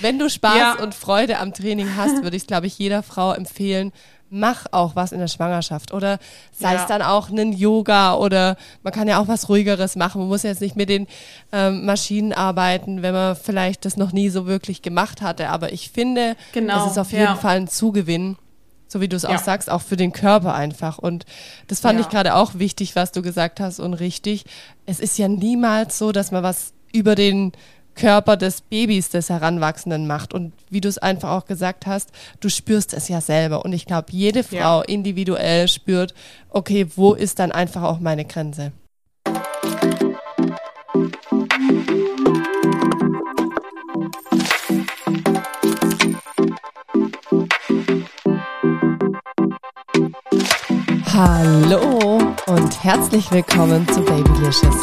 wenn du Spaß ja. und Freude am Training hast, würde ich, glaube ich, jeder Frau empfehlen, mach auch was in der Schwangerschaft oder sei ja. es dann auch ein Yoga oder man kann ja auch was ruhigeres machen. Man muss jetzt nicht mit den ähm, Maschinen arbeiten, wenn man vielleicht das noch nie so wirklich gemacht hatte. Aber ich finde, genau. das ist auf jeden ja. Fall ein Zugewinn. So wie du es ja. auch sagst, auch für den Körper einfach. Und das fand ich gerade auch wichtig, was du gesagt hast und richtig. Es ist ja niemals so, dass man was über den Körper des Babys, des Heranwachsenden macht. Und wie du es einfach auch gesagt hast, du spürst es ja selber. Und ich glaube, jede Frau ja. individuell spürt, okay, wo ist dann einfach auch meine Grenze? Hallo und herzlich willkommen zu Babylicious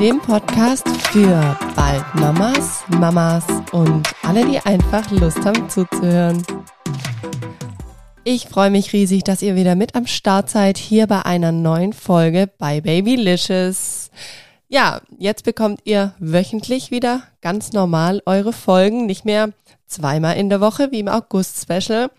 dem Podcast für bald Mamas, Mamas und alle, die einfach Lust haben zuzuhören. Ich freue mich riesig, dass ihr wieder mit am Start seid hier bei einer neuen Folge bei Babylicious. Ja, jetzt bekommt ihr wöchentlich wieder ganz normal eure Folgen, nicht mehr zweimal in der Woche wie im August-Special.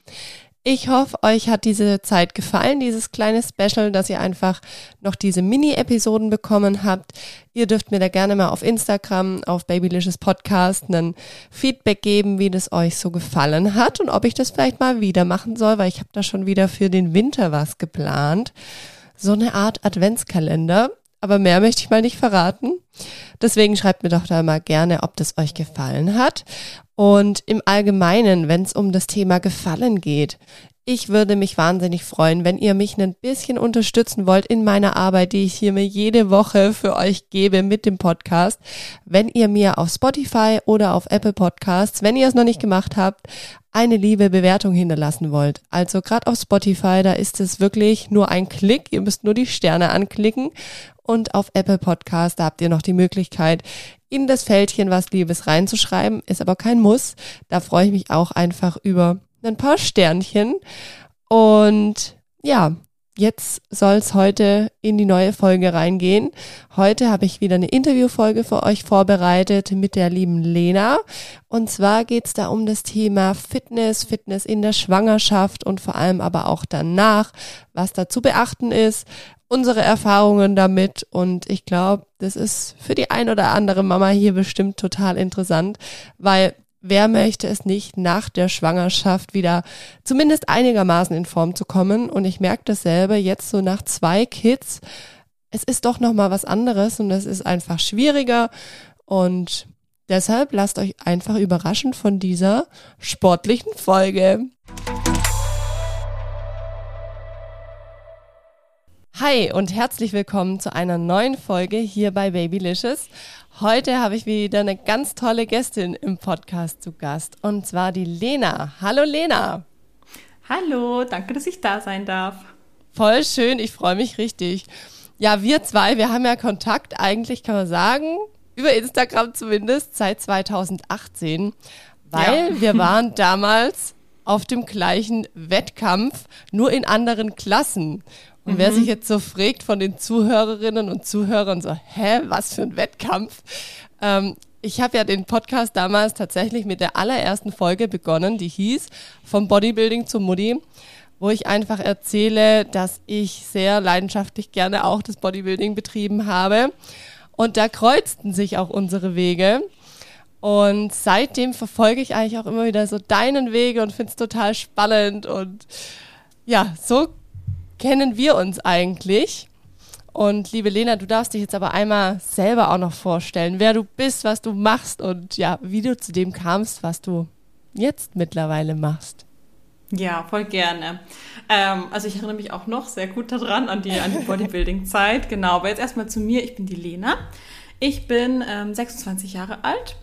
Ich hoffe, euch hat diese Zeit gefallen, dieses kleine Special, dass ihr einfach noch diese Mini-Episoden bekommen habt. Ihr dürft mir da gerne mal auf Instagram, auf Babylicious Podcast, einen Feedback geben, wie das euch so gefallen hat und ob ich das vielleicht mal wieder machen soll, weil ich habe da schon wieder für den Winter was geplant. So eine Art Adventskalender. Aber mehr möchte ich mal nicht verraten. Deswegen schreibt mir doch da mal gerne, ob das euch gefallen hat. Und im Allgemeinen, wenn es um das Thema Gefallen geht, ich würde mich wahnsinnig freuen, wenn ihr mich ein bisschen unterstützen wollt in meiner Arbeit, die ich hier mir jede Woche für euch gebe mit dem Podcast. Wenn ihr mir auf Spotify oder auf Apple Podcasts, wenn ihr es noch nicht gemacht habt, eine liebe Bewertung hinterlassen wollt. Also gerade auf Spotify, da ist es wirklich nur ein Klick. Ihr müsst nur die Sterne anklicken. Und auf Apple Podcast, da habt ihr noch die Möglichkeit, in das Fältchen was Liebes reinzuschreiben. Ist aber kein Muss. Da freue ich mich auch einfach über ein paar Sternchen. Und ja, jetzt soll es heute in die neue Folge reingehen. Heute habe ich wieder eine Interviewfolge für euch vorbereitet mit der lieben Lena. Und zwar geht es da um das Thema Fitness, Fitness in der Schwangerschaft und vor allem aber auch danach, was da zu beachten ist unsere Erfahrungen damit und ich glaube, das ist für die ein oder andere Mama hier bestimmt total interessant, weil wer möchte es nicht nach der Schwangerschaft wieder zumindest einigermaßen in Form zu kommen und ich merke dasselbe jetzt so nach zwei Kids, es ist doch noch mal was anderes und es ist einfach schwieriger und deshalb lasst euch einfach überraschen von dieser sportlichen Folge. Hi und herzlich willkommen zu einer neuen Folge hier bei Babylicious. Heute habe ich wieder eine ganz tolle Gästin im Podcast zu Gast und zwar die Lena. Hallo Lena. Hallo, danke, dass ich da sein darf. Voll schön, ich freue mich richtig. Ja, wir zwei, wir haben ja Kontakt eigentlich, kann man sagen, über Instagram zumindest seit 2018, weil ja. wir waren damals auf dem gleichen Wettkampf, nur in anderen Klassen. Und mhm. wer sich jetzt so fragt von den Zuhörerinnen und Zuhörern so, hä, was für ein Wettkampf? Ähm, ich habe ja den Podcast damals tatsächlich mit der allerersten Folge begonnen, die hieß Vom Bodybuilding zum Mutti, wo ich einfach erzähle, dass ich sehr leidenschaftlich gerne auch das Bodybuilding betrieben habe. Und da kreuzten sich auch unsere Wege. Und seitdem verfolge ich eigentlich auch immer wieder so deinen Wege und finde es total spannend. Und ja, so kennen wir uns eigentlich? Und liebe Lena, du darfst dich jetzt aber einmal selber auch noch vorstellen, wer du bist, was du machst und ja, wie du zu dem kamst, was du jetzt mittlerweile machst. Ja, voll gerne. Ähm, also ich erinnere mich auch noch sehr gut daran, an die, an die Bodybuilding-Zeit. Genau, aber jetzt erstmal zu mir. Ich bin die Lena. Ich bin ähm, 26 Jahre alt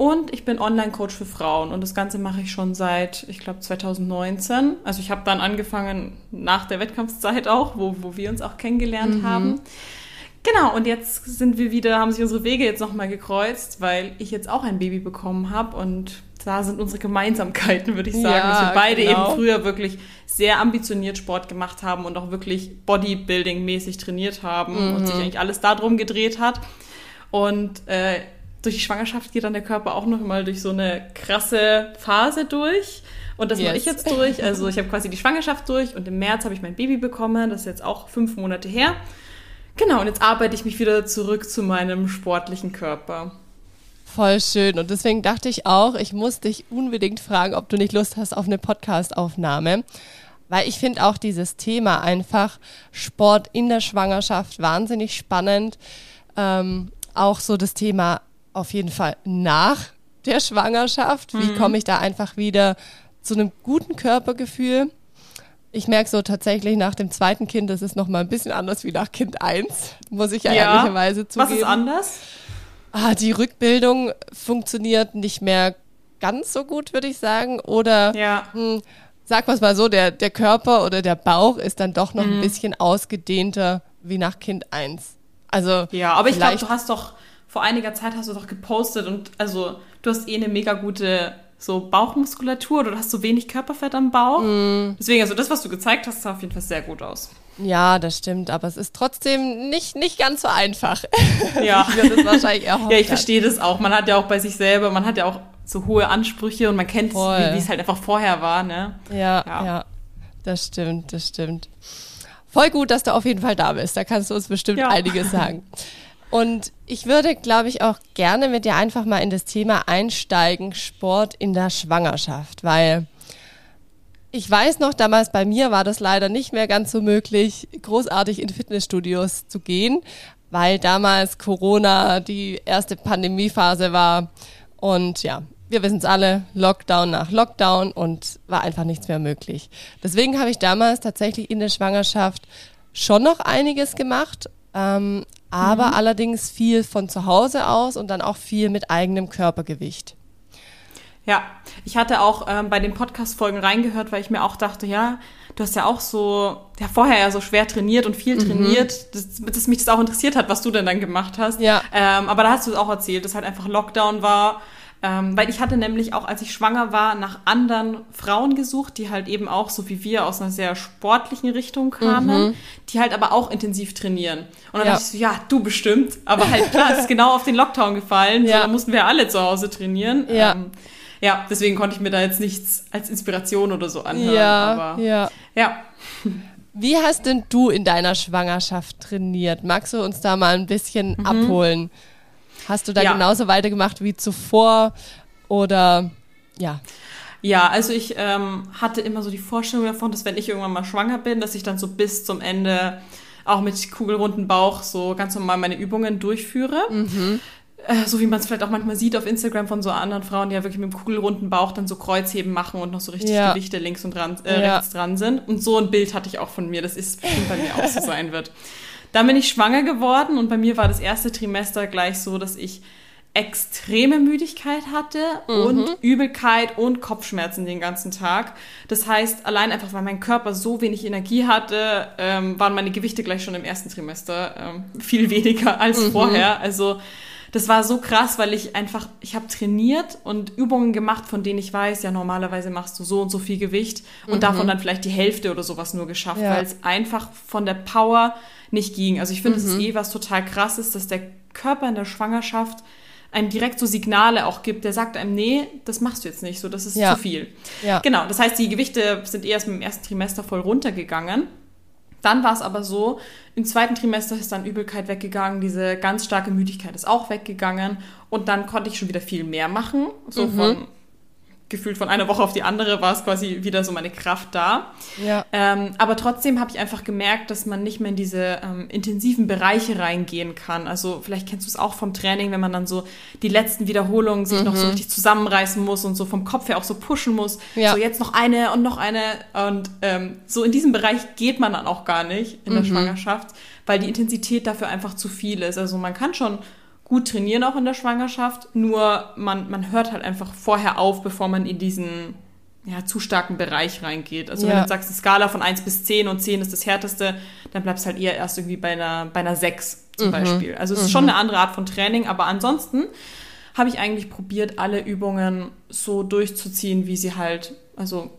und ich bin Online-Coach für Frauen und das Ganze mache ich schon seit, ich glaube, 2019. Also ich habe dann angefangen nach der Wettkampfzeit auch, wo, wo wir uns auch kennengelernt mhm. haben. Genau, und jetzt sind wir wieder, haben sich unsere Wege jetzt nochmal gekreuzt, weil ich jetzt auch ein Baby bekommen habe und da sind unsere Gemeinsamkeiten, würde ich sagen, ja, dass wir beide genau. eben früher wirklich sehr ambitioniert Sport gemacht haben und auch wirklich Bodybuilding-mäßig trainiert haben mhm. und sich eigentlich alles darum gedreht hat. Und äh, durch die Schwangerschaft geht dann der Körper auch noch mal durch so eine krasse Phase durch. Und das yes. mache ich jetzt durch. Also ich habe quasi die Schwangerschaft durch und im März habe ich mein Baby bekommen. Das ist jetzt auch fünf Monate her. Genau, und jetzt arbeite ich mich wieder zurück zu meinem sportlichen Körper. Voll schön. Und deswegen dachte ich auch, ich muss dich unbedingt fragen, ob du nicht Lust hast auf eine Podcast-Aufnahme. Weil ich finde auch dieses Thema einfach Sport in der Schwangerschaft wahnsinnig spannend. Ähm, auch so das Thema auf jeden Fall nach der Schwangerschaft. Wie mhm. komme ich da einfach wieder zu einem guten Körpergefühl? Ich merke so tatsächlich nach dem zweiten Kind, das ist noch mal ein bisschen anders wie nach Kind 1, muss ich ja, ja. ehrlicherweise zugeben. Was ist anders? Ah, die Rückbildung funktioniert nicht mehr ganz so gut, würde ich sagen. Oder ja. hm, sag wir mal so, der, der Körper oder der Bauch ist dann doch noch mhm. ein bisschen ausgedehnter wie nach Kind 1. Also ja, aber ich glaube, du hast doch vor einiger Zeit hast du doch gepostet und also du hast eh eine mega gute so Bauchmuskulatur oder du hast so wenig Körperfett am Bauch. Mm. Deswegen, also das, was du gezeigt hast, sah auf jeden Fall sehr gut aus. Ja, das stimmt, aber es ist trotzdem nicht, nicht ganz so einfach. Ja. ja, ich verstehe das auch. Man hat ja auch bei sich selber, man hat ja auch so hohe Ansprüche und man kennt, Voll. wie es halt einfach vorher war, ne? Ja, ja, ja, das stimmt, das stimmt. Voll gut, dass du auf jeden Fall da bist. Da kannst du uns bestimmt ja. einiges sagen. Und ich würde, glaube ich, auch gerne mit dir einfach mal in das Thema einsteigen, Sport in der Schwangerschaft, weil ich weiß noch, damals bei mir war das leider nicht mehr ganz so möglich, großartig in Fitnessstudios zu gehen, weil damals Corona die erste Pandemiephase war. Und ja, wir wissen es alle, Lockdown nach Lockdown und war einfach nichts mehr möglich. Deswegen habe ich damals tatsächlich in der Schwangerschaft schon noch einiges gemacht, ähm, aber mhm. allerdings viel von zu Hause aus und dann auch viel mit eigenem Körpergewicht. Ja, ich hatte auch ähm, bei den Podcast-Folgen reingehört, weil ich mir auch dachte, ja, du hast ja auch so, ja, vorher ja so schwer trainiert und viel mhm. trainiert, dass, dass, mich das auch interessiert hat, was du denn dann gemacht hast. Ja. Ähm, aber da hast du es auch erzählt, dass halt einfach Lockdown war. Ähm, weil ich hatte nämlich auch, als ich schwanger war, nach anderen Frauen gesucht, die halt eben auch, so wie wir, aus einer sehr sportlichen Richtung kamen, mhm. die halt aber auch intensiv trainieren. Und dann ja. dachte ich so, ja, du bestimmt. Aber halt klar, es ist genau auf den Lockdown gefallen. Ja. So, da mussten wir alle zu Hause trainieren. Ja. Ähm, ja, deswegen konnte ich mir da jetzt nichts als Inspiration oder so anhören. Ja, aber, ja. ja. Wie hast denn du in deiner Schwangerschaft trainiert? Magst du uns da mal ein bisschen mhm. abholen? Hast du da ja. genauso weitergemacht wie zuvor oder ja? Ja, also ich ähm, hatte immer so die Vorstellung davon, dass wenn ich irgendwann mal schwanger bin, dass ich dann so bis zum Ende auch mit kugelrunden Bauch so ganz normal meine Übungen durchführe. Mhm. Äh, so wie man es vielleicht auch manchmal sieht auf Instagram von so anderen Frauen, die ja wirklich mit dem kugelrunden Bauch dann so Kreuzheben machen und noch so richtig ja. Gewichte links und dran, äh, ja. rechts dran sind. Und so ein Bild hatte ich auch von mir, dass es bestimmt bei mir auch so sein wird. Dann bin ich schwanger geworden und bei mir war das erste Trimester gleich so, dass ich extreme Müdigkeit hatte mhm. und Übelkeit und Kopfschmerzen den ganzen Tag. Das heißt, allein einfach, weil mein Körper so wenig Energie hatte, ähm, waren meine Gewichte gleich schon im ersten Trimester ähm, viel weniger als mhm. vorher. Also das war so krass, weil ich einfach, ich habe trainiert und Übungen gemacht, von denen ich weiß, ja, normalerweise machst du so und so viel Gewicht und mhm. davon dann vielleicht die Hälfte oder sowas nur geschafft, ja. weil es einfach von der Power nicht ging. Also ich finde, es mhm. ist eh was total krasses, dass der Körper in der Schwangerschaft einem direkt so Signale auch gibt, der sagt einem, nee, das machst du jetzt nicht, so, das ist ja. zu viel. Ja. Genau, das heißt, die Gewichte sind erst im ersten Trimester voll runtergegangen. Dann war es aber so, im zweiten Trimester ist dann Übelkeit weggegangen, diese ganz starke Müdigkeit ist auch weggegangen und dann konnte ich schon wieder viel mehr machen, so mhm. von gefühlt von einer Woche auf die andere war es quasi wieder so meine Kraft da. Ja. Ähm, aber trotzdem habe ich einfach gemerkt, dass man nicht mehr in diese ähm, intensiven Bereiche reingehen kann. Also vielleicht kennst du es auch vom Training, wenn man dann so die letzten Wiederholungen sich mhm. noch so mhm. richtig zusammenreißen muss und so vom Kopf her auch so pushen muss. Ja. So jetzt noch eine und noch eine. Und ähm, so in diesem Bereich geht man dann auch gar nicht in der mhm. Schwangerschaft, weil die Intensität dafür einfach zu viel ist. Also man kann schon gut trainieren auch in der Schwangerschaft, nur man, man hört halt einfach vorher auf, bevor man in diesen ja, zu starken Bereich reingeht. Also ja. wenn du sagst, eine Skala von 1 bis 10 und 10 ist das härteste, dann bleibst du halt eher erst irgendwie bei einer, bei einer 6 zum mhm. Beispiel. Also es ist mhm. schon eine andere Art von Training, aber ansonsten habe ich eigentlich probiert, alle Übungen so durchzuziehen, wie sie halt, also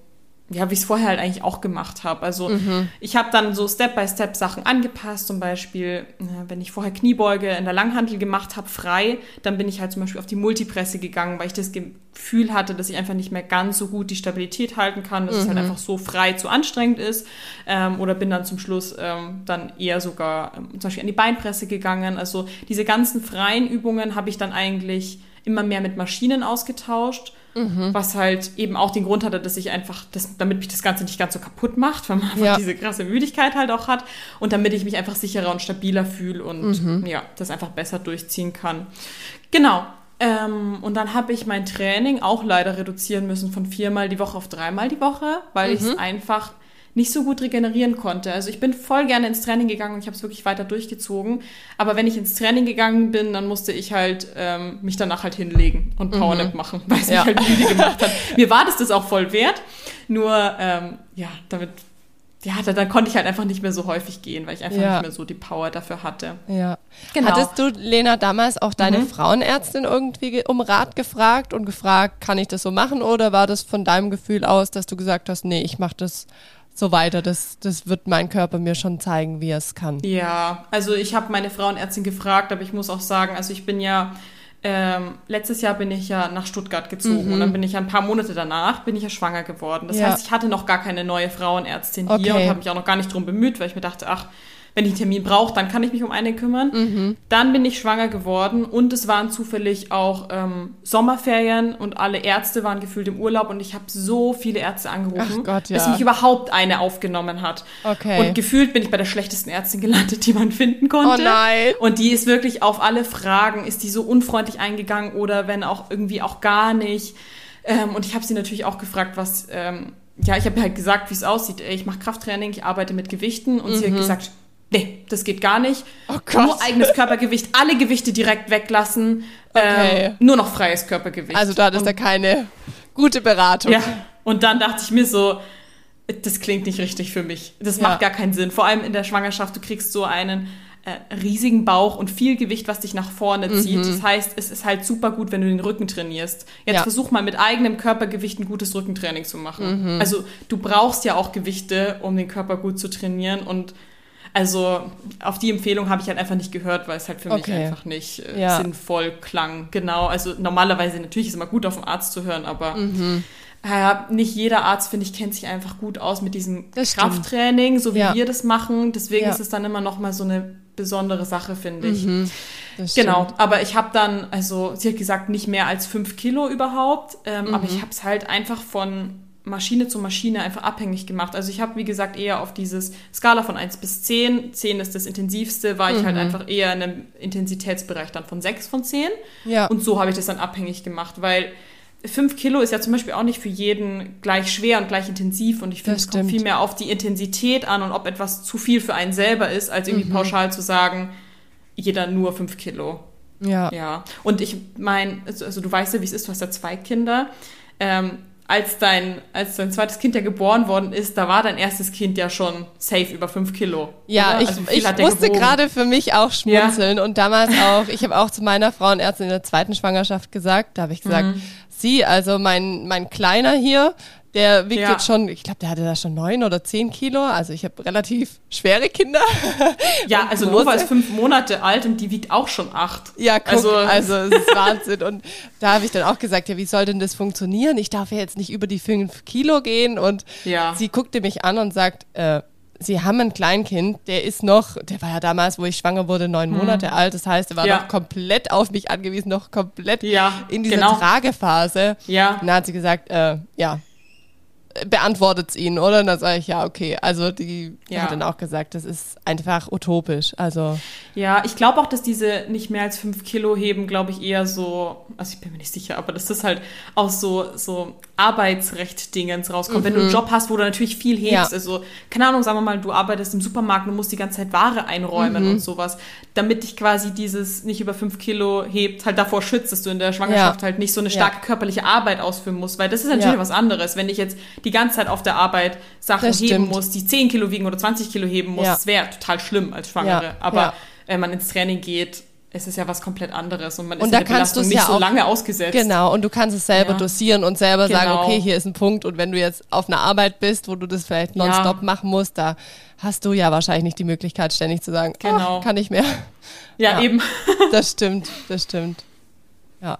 ja, wie ich es vorher halt eigentlich auch gemacht habe. Also mhm. ich habe dann so Step-by-Step Sachen angepasst. Zum Beispiel, wenn ich vorher Kniebeuge in der Langhantel gemacht habe, frei, dann bin ich halt zum Beispiel auf die Multipresse gegangen, weil ich das Gefühl hatte, dass ich einfach nicht mehr ganz so gut die Stabilität halten kann, dass mhm. es halt mhm. einfach so frei zu anstrengend ist. Ähm, oder bin dann zum Schluss ähm, dann eher sogar ähm, zum Beispiel an die Beinpresse gegangen. Also diese ganzen freien Übungen habe ich dann eigentlich immer mehr mit Maschinen ausgetauscht Mhm. Was halt eben auch den Grund hatte, dass ich einfach, das, damit mich das Ganze nicht ganz so kaputt macht, weil man einfach ja. diese krasse Müdigkeit halt auch hat und damit ich mich einfach sicherer und stabiler fühle und mhm. ja, das einfach besser durchziehen kann. Genau. Ähm, und dann habe ich mein Training auch leider reduzieren müssen von viermal die Woche auf dreimal die Woche, weil mhm. ich es einfach nicht so gut regenerieren konnte. Also ich bin voll gerne ins Training gegangen und ich habe es wirklich weiter durchgezogen. Aber wenn ich ins Training gegangen bin, dann musste ich halt ähm, mich danach halt hinlegen und Powernap mhm. machen, weil es ja. mich halt müde gemacht hat. Mir war das das auch voll wert. Nur, ähm, ja, damit ja, da, dann konnte ich halt einfach nicht mehr so häufig gehen, weil ich einfach ja. nicht mehr so die Power dafür hatte. Ja. Genau. Hattest du, Lena, damals auch deine mhm. Frauenärztin irgendwie um Rat gefragt und gefragt, kann ich das so machen? Oder war das von deinem Gefühl aus, dass du gesagt hast, nee, ich mache das so weiter. Das, das wird mein Körper mir schon zeigen, wie er es kann. Ja, also ich habe meine Frauenärztin gefragt, aber ich muss auch sagen, also ich bin ja, ähm, letztes Jahr bin ich ja nach Stuttgart gezogen mhm. und dann bin ich ja ein paar Monate danach, bin ich ja schwanger geworden. Das ja. heißt, ich hatte noch gar keine neue Frauenärztin okay. hier und habe mich auch noch gar nicht drum bemüht, weil ich mir dachte, ach, wenn ich einen Termin brauche, dann kann ich mich um eine kümmern. Mhm. Dann bin ich schwanger geworden und es waren zufällig auch ähm, Sommerferien und alle Ärzte waren gefühlt im Urlaub und ich habe so viele Ärzte angerufen, Gott, ja. bis mich überhaupt eine aufgenommen hat. Okay. Und gefühlt bin ich bei der schlechtesten Ärztin gelandet, die man finden konnte. Oh nein. Und die ist wirklich auf alle Fragen, ist die so unfreundlich eingegangen oder wenn auch irgendwie auch gar nicht. Ähm, und ich habe sie natürlich auch gefragt, was... Ähm, ja, ich habe halt gesagt, wie es aussieht. Ich mache Krafttraining, ich arbeite mit Gewichten und mhm. sie hat mhm. gesagt, nee, das geht gar nicht. Oh Gott. Nur eigenes Körpergewicht, alle Gewichte direkt weglassen. Okay. Ähm, nur noch freies Körpergewicht. Also da ist da keine gute Beratung. Ja. Und dann dachte ich mir so, das klingt nicht richtig für mich. Das ja. macht gar keinen Sinn. Vor allem in der Schwangerschaft, du kriegst so einen äh, riesigen Bauch und viel Gewicht, was dich nach vorne zieht. Mhm. Das heißt, es ist halt super gut, wenn du den Rücken trainierst. Jetzt ja. versuch mal mit eigenem Körpergewicht ein gutes Rückentraining zu machen. Mhm. Also du brauchst ja auch Gewichte, um den Körper gut zu trainieren und also auf die Empfehlung habe ich halt einfach nicht gehört, weil es halt für mich einfach nicht äh, ja. sinnvoll klang. Genau, also normalerweise natürlich ist es immer gut, auf den Arzt zu hören, aber mhm. äh, nicht jeder Arzt, finde ich, kennt sich einfach gut aus mit diesem das Krafttraining, so wie ja. wir das machen. Deswegen ja. ist es dann immer noch mal so eine besondere Sache, finde ich. Mhm. Genau, aber ich habe dann, also sie hat gesagt, nicht mehr als fünf Kilo überhaupt, ähm, mhm. aber ich habe es halt einfach von Maschine zu Maschine einfach abhängig gemacht. Also ich habe, wie gesagt, eher auf dieses Skala von 1 bis 10, 10 ist das intensivste, war mhm. ich halt mhm. einfach eher in einem Intensitätsbereich dann von 6 von 10. Ja. Und so habe ich das dann abhängig gemacht, weil 5 Kilo ist ja zum Beispiel auch nicht für jeden gleich schwer und gleich intensiv und ich finde, es kommt viel mehr auf die Intensität an und ob etwas zu viel für einen selber ist, als irgendwie mhm. pauschal zu sagen, jeder nur 5 Kilo. Ja. Ja. Und ich meine, also, also, du weißt ja, wie es ist, du hast ja zwei Kinder. Ähm, als dein, als dein zweites Kind ja geboren worden ist, da war dein erstes Kind ja schon safe über fünf Kilo. Ja, oder? ich, also ich musste gerade für mich auch schmunzeln ja. und damals auch, ich habe auch zu meiner Frauenärztin in der zweiten Schwangerschaft gesagt, da habe ich gesagt, mhm. sie, also mein, mein Kleiner hier, der wiegt ja. jetzt schon, ich glaube, der hatte da schon neun oder zehn Kilo. Also ich habe relativ schwere Kinder. Ja, also Nova ist fünf Monate alt und die wiegt auch schon acht. Ja, guck, also, also es ist Wahnsinn. Und da habe ich dann auch gesagt, ja, wie soll denn das funktionieren? Ich darf ja jetzt nicht über die fünf Kilo gehen. Und ja. sie guckte mich an und sagt, äh, Sie haben ein Kleinkind, der ist noch, der war ja damals, wo ich schwanger wurde, neun hm. Monate alt. Das heißt, er war ja. noch komplett auf mich angewiesen, noch komplett ja, in dieser genau. Tragephase. Ja. Und dann hat sie gesagt, äh, ja, beantwortet es ihnen, oder? Und dann sage ich, ja, okay. Also die ja. hat dann auch gesagt, das ist einfach utopisch. Also ja, ich glaube auch, dass diese nicht mehr als fünf Kilo heben, glaube ich, eher so, also ich bin mir nicht sicher, aber dass das halt aus so, so Arbeitsrecht-Dingens rauskommt. Mhm. Wenn du einen mhm. Job hast, wo du natürlich viel hebst, ja. also, keine Ahnung, sagen wir mal, du arbeitest im Supermarkt und musst die ganze Zeit Ware einräumen mhm. und sowas, damit dich quasi dieses nicht über fünf Kilo hebt, halt davor schützt, dass du in der Schwangerschaft ja. halt nicht so eine starke körperliche Arbeit ausführen musst, weil das ist natürlich was anderes. Wenn ich jetzt die ganze Zeit auf der Arbeit Sachen heben muss, die 10 Kilo wiegen oder 20 Kilo heben muss, ja. das wäre total schlimm als Schwangere. Ja. Aber wenn man ins Training geht, es ist ja was komplett anderes und man ist Und ja da der kannst Belastung nicht ja so lange ausgesetzt. Genau, und du kannst es selber Ja. dosieren und selber sagen, Genau. okay, hier ist ein Punkt und wenn du jetzt auf einer Arbeit bist, wo du das vielleicht Ja. nonstop machen musst, da hast du ja wahrscheinlich nicht die Möglichkeit, ständig zu sagen, Genau. ach, kann ich mehr. Ja, Ja. eben. Das stimmt, das stimmt. Ja.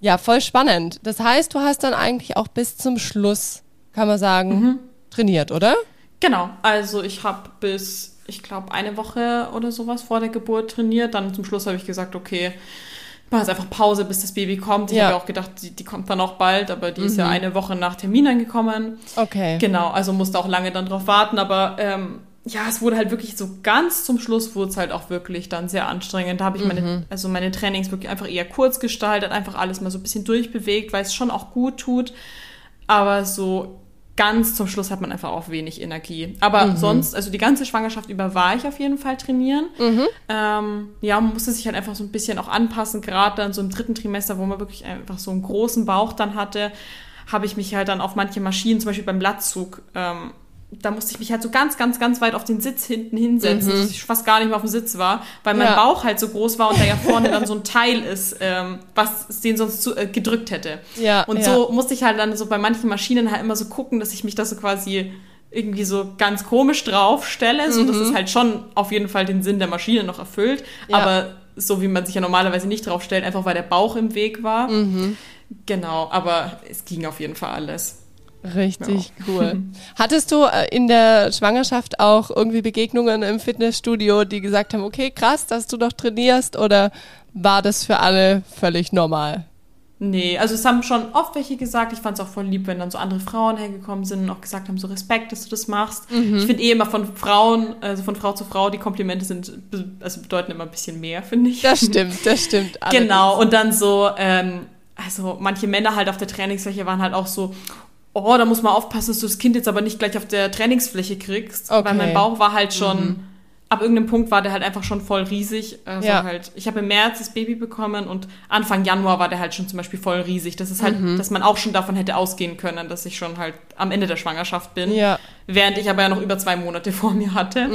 Ja, voll spannend. Das heißt, du hast dann eigentlich auch bis zum Schluss, kann man sagen, Mhm. trainiert, oder? Genau, also ich habe bis, ich glaube, eine Woche oder sowas vor der Geburt trainiert. Dann zum Schluss habe ich gesagt, okay, ich mache jetzt einfach Pause, bis das Baby kommt. Ich Ja. habe ja auch gedacht, die, die kommt dann auch bald, aber die ist ja eine Woche nach Termin angekommen. Okay. Genau, also musste auch lange dann drauf warten, aber ähm, ja, es wurde halt wirklich so ganz zum Schluss wurde es halt auch wirklich dann sehr anstrengend. Da habe ich meine, also meine Trainings wirklich einfach eher kurz gestaltet, einfach alles mal so ein bisschen durchbewegt, weil es schon auch gut tut. Aber so ganz zum Schluss hat man einfach auch wenig Energie. Aber sonst, also die ganze Schwangerschaft über war ich auf jeden Fall trainieren. Ähm, ja, man musste sich halt einfach so ein bisschen auch anpassen, gerade dann so im dritten Trimester, wo man wirklich einfach so einen großen Bauch dann hatte, habe ich mich halt dann auf manche Maschinen, zum Beispiel beim Lattzug, ähm, da musste ich mich halt so ganz, ganz, ganz weit auf den Sitz hinten hinsetzen, dass ich fast gar nicht mehr auf dem Sitz war, weil mein Ja. Bauch halt so groß war und da ja vorne dann so ein Teil ist, ähm, was den sonst zu, äh, gedrückt hätte. Ja, Und ja. so musste ich halt dann so bei manchen Maschinen halt immer so gucken, dass ich mich da so quasi irgendwie so ganz komisch drauf stelle, so dass es halt schon auf jeden Fall den Sinn der Maschine noch erfüllt, Mhm. Ja. aber so wie man sich ja normalerweise nicht drauf stellt, einfach weil der Bauch im Weg war. Mhm. Genau, aber es ging auf jeden Fall alles. Richtig cool. Hattest du äh, in der Schwangerschaft auch irgendwie Begegnungen im Fitnessstudio, die gesagt haben, okay, krass, dass du doch trainierst oder war das für alle völlig normal? Nee, also es haben schon oft welche gesagt, ich fand es auch voll lieb, wenn dann so andere Frauen hergekommen sind und auch gesagt haben, so Respekt, dass du das machst. Mhm. Ich finde eh immer von Frauen, also von Frau zu Frau, die Komplimente sind, also bedeuten immer ein bisschen mehr, finde ich. Das stimmt, das stimmt. Genau, und dann so, ähm, also manche Männer halt auf der Trainingsfläche waren halt auch so, oh, da muss man aufpassen, dass du das Kind jetzt aber nicht gleich auf der Trainingsfläche kriegst. Okay. Weil mein Bauch war halt schon, ab irgendeinem Punkt war der halt einfach schon voll riesig. Also Ja. halt, ich habe im März das Baby bekommen und Anfang Januar war der halt schon zum Beispiel voll riesig. Das ist halt, dass man auch schon davon hätte ausgehen können, dass ich schon halt am Ende der Schwangerschaft bin. Ja, Während ich aber ja noch über zwei Monate vor mir hatte.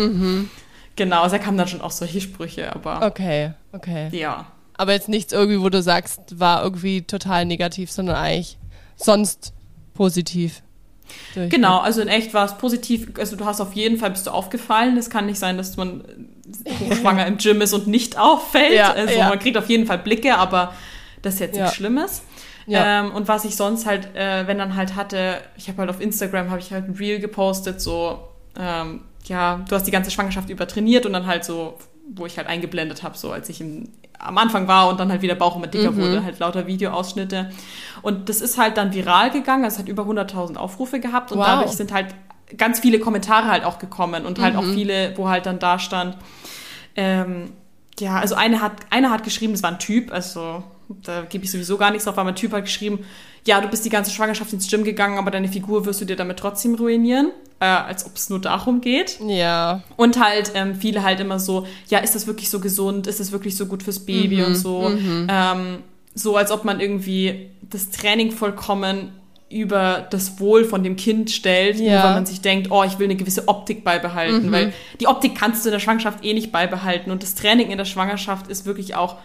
Genau, also da kamen dann schon auch solche Sprüche, aber okay, okay. ja. Aber jetzt nichts irgendwie, wo du sagst, war irgendwie total negativ, sondern eigentlich sonst positiv. Durch- Genau, also in echt war es positiv. Also du hast auf jeden Fall bist du aufgefallen. Es kann nicht sein, dass man hochschwanger im Gym ist und nicht auffällt. Ja, also ja. man kriegt auf jeden Fall Blicke, aber das ist jetzt Ja. nichts Schlimmes. Ähm, und was ich sonst halt, äh, wenn dann halt hatte, ich habe halt auf Instagram habe ich halt ein Reel gepostet, so ähm, ja, du hast die ganze Schwangerschaft über trainiert und dann halt so, wo ich halt eingeblendet habe, so als ich im, am Anfang war und dann halt wieder Bauch immer dicker Mhm. wurde, halt lauter Videoausschnitte. Und das ist halt dann viral gegangen, es hat über 100.000 Aufrufe gehabt und Wow. dadurch sind halt ganz viele Kommentare halt auch gekommen und halt Mhm. auch viele, wo halt dann da stand, ähm, ja, also eine hat, einer hat geschrieben, es war ein Typ, also da gebe ich sowieso gar nichts drauf, aber ein Typ hat geschrieben, ja, du bist die ganze Schwangerschaft ins Gym gegangen, aber deine Figur wirst du dir damit trotzdem ruinieren, äh, als ob es nur darum geht. Ja, Und halt ähm, viele halt immer so, ja, ist das wirklich so gesund? Ist das wirklich so gut fürs Baby Mhm, und so? Ähm, so als ob man irgendwie das Training vollkommen über das Wohl von dem Kind stellt, Ja. weil man sich denkt, oh, ich will eine gewisse Optik Mhm. beibehalten, weil die Optik kannst du in der Schwangerschaft eh nicht beibehalten und das Training in der Schwangerschaft ist wirklich auch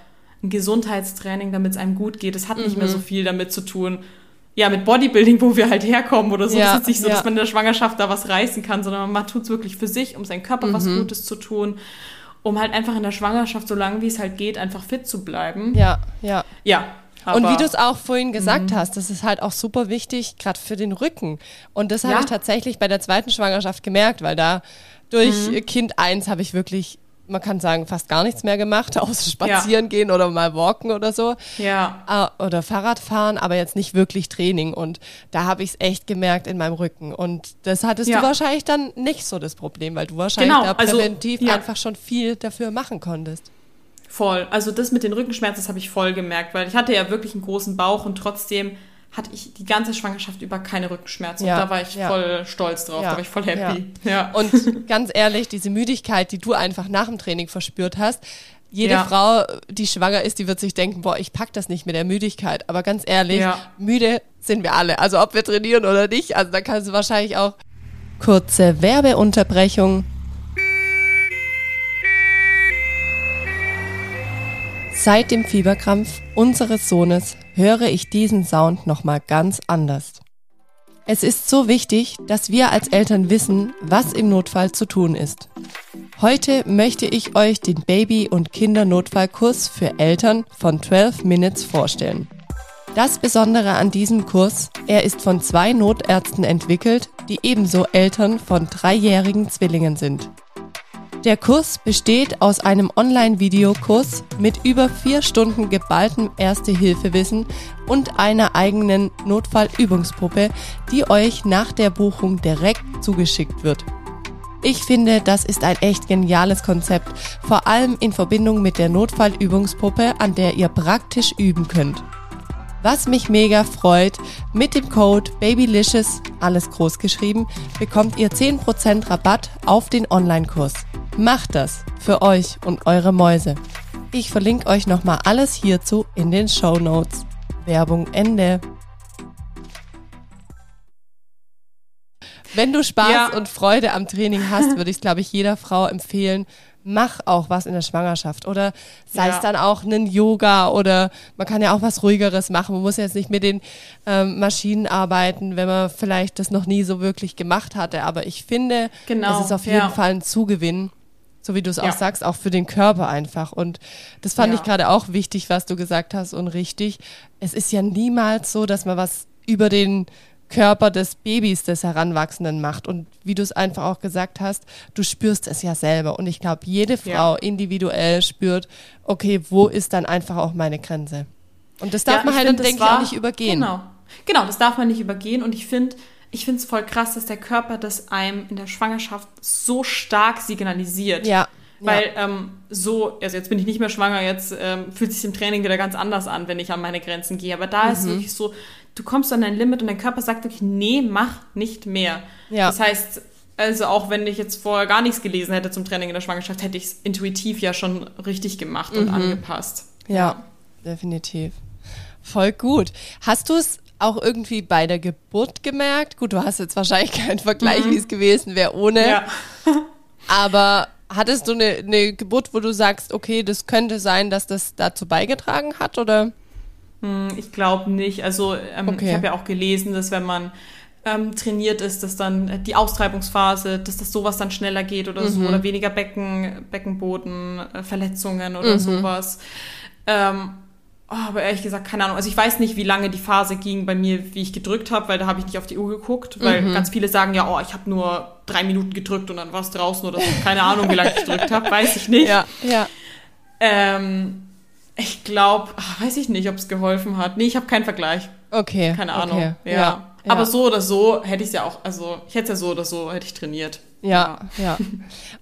ein Gesundheitstraining, damit es einem gut geht. Es hat nicht mehr Mhm. so viel damit zu tun, ja, mit Bodybuilding, wo wir halt herkommen oder so. Ja, das ist nicht so, ja. dass man in der Schwangerschaft da was reißen kann, sondern man tut es wirklich für sich, um seinem Körper Mhm. was Gutes zu tun, um halt einfach in der Schwangerschaft, so lange wie es halt geht, einfach fit zu bleiben. ja, ja. Ja. und aber- wie du es auch vorhin gesagt hast, das ist halt auch super wichtig, gerade für den Rücken. Und das habe Ja. ich tatsächlich bei der zweiten Schwangerschaft gemerkt, weil da durch äh, Kind 1 habe ich wirklich, man kann sagen, fast gar nichts mehr gemacht, außer spazieren gehen oder mal walken oder so. Ja. Ah, oder Fahrrad fahren, aber jetzt nicht wirklich Training. Und da habe ich es echt gemerkt in meinem Rücken. Und das hattest Ja. du wahrscheinlich dann nicht so das Problem, weil du wahrscheinlich Genau, da also, präventiv ja. einfach schon viel dafür machen konntest. Voll. Also das mit den Rückenschmerzen, das habe ich voll gemerkt, weil ich hatte ja wirklich einen großen Bauch und trotzdem hatte ich die ganze Schwangerschaft über keine Rückenschmerzen. Ja, und da war ich ja. voll stolz drauf, Ja, da war ich voll happy. Ja. Und ganz ehrlich, diese Müdigkeit, die du einfach nach dem Training verspürt hast, jede. Frau, die schwanger ist, die wird sich denken, boah, ich pack das nicht mit der Müdigkeit. Aber ganz ehrlich, müde sind wir alle. Also ob wir trainieren oder nicht. Also da kannst du wahrscheinlich auch kurze Werbeunterbrechung. Seit dem Fieberkrampf unseres Sohnes höre ich diesen Sound nochmal ganz anders. Es ist so wichtig, dass wir als Eltern wissen, was im Notfall zu tun ist. Heute möchte ich euch den Baby- und Kindernotfallkurs für Eltern von 12 Minutes vorstellen. Das Besondere an diesem Kurs, er ist von zwei Notärzten entwickelt, die ebenso Eltern von dreijährigen Zwillingen sind. Der Kurs besteht aus einem Online-Videokurs mit über vier Stunden geballtem Erste-Hilfe-Wissen und einer eigenen Notfallübungspuppe, die euch nach der Buchung direkt zugeschickt wird. Ich finde, das ist ein echt geniales Konzept, vor allem in Verbindung mit der Notfallübungspuppe, an der ihr praktisch üben könnt. Was mich mega freut, mit dem Code BABYLICIOUS, alles groß geschrieben, bekommt ihr 10% Rabatt auf den Online-Kurs. Macht das für euch und eure Mäuse. Ich verlinke euch nochmal alles hierzu in den Show Notes. Werbung Ende. Wenn du Spaß ja. und Freude am Training hast, würde ich es, glaube ich, jeder Frau empfehlen, mach auch was in der Schwangerschaft oder sei ja. es dann auch ein Yoga oder man kann ja auch was ruhigeres machen. Man muss jetzt nicht mit den ähm, Maschinen arbeiten, wenn man vielleicht das noch nie so wirklich gemacht hatte. Aber ich finde, genau. es ist auf jeden ja. Fall ein Zugewinn. So wie du es ja. auch sagst, auch für den Körper einfach. Und das fand ich gerade auch wichtig, was du gesagt hast und richtig. Es ist ja niemals so, dass man was über den Körper des Babys, des Heranwachsenden macht. Und wie du es einfach auch gesagt hast, du spürst es ja selber. Und ich glaube, jede Frau ja. individuell spürt, okay, wo ist dann einfach auch meine Grenze? Und das darf ja, man halt, denke ich, auch nicht übergehen. Genau. Genau, das darf man nicht übergehen. Und ich finde, ich finde es voll krass, dass der Körper das einem in der Schwangerschaft so stark signalisiert. Ja. Weil ja. ähm, so, also jetzt bin ich nicht mehr schwanger, jetzt ähm, fühlt sich im Training wieder ganz anders an, wenn ich an meine Grenzen gehe. Aber da mhm. ist wirklich so, du kommst an dein Limit und dein Körper sagt wirklich, nee, mach nicht mehr. Ja. Das heißt, also auch wenn ich jetzt vorher gar nichts gelesen hätte zum Training in der Schwangerschaft, hätte ich es intuitiv ja schon richtig gemacht und mhm. angepasst. Ja, definitiv. Voll gut. Hast du es auch irgendwie bei der Geburt gemerkt? Gut, du hast jetzt wahrscheinlich keinen Vergleich, mhm. wie es gewesen wäre ohne. Ja. aber hattest du eine, eine Geburt, wo du sagst, okay, das könnte sein, dass das dazu beigetragen hat, oder? Hm, ich glaube nicht. Also ähm, okay. ich habe ja auch gelesen, dass wenn man ähm, trainiert ist, dass dann die Austreibungsphase, dass das sowas dann schneller geht oder mhm. so oder weniger Becken, Beckenbodenverletzungen oder mhm. sowas. Ähm, oh, aber ehrlich gesagt, keine Ahnung. Also ich weiß nicht, wie lange die Phase ging bei mir, wie ich gedrückt habe, weil da habe ich nicht auf die Uhr geguckt, weil mhm. ganz viele sagen ja, oh, ich habe nur drei Minuten gedrückt und dann war es draußen oder so. Keine Ahnung, wie lange ich gedrückt habe, weiß ich nicht. Ja, ja. Ähm, ich glaube, weiß ich nicht, ob es geholfen hat. Nee, ich habe keinen Vergleich. Okay. Keine Ahnung. Okay. Ja. ja. Aber so oder so hätte ich es ja auch, also ich hätte es ja so oder so, hätte ich trainiert. Ja, ja.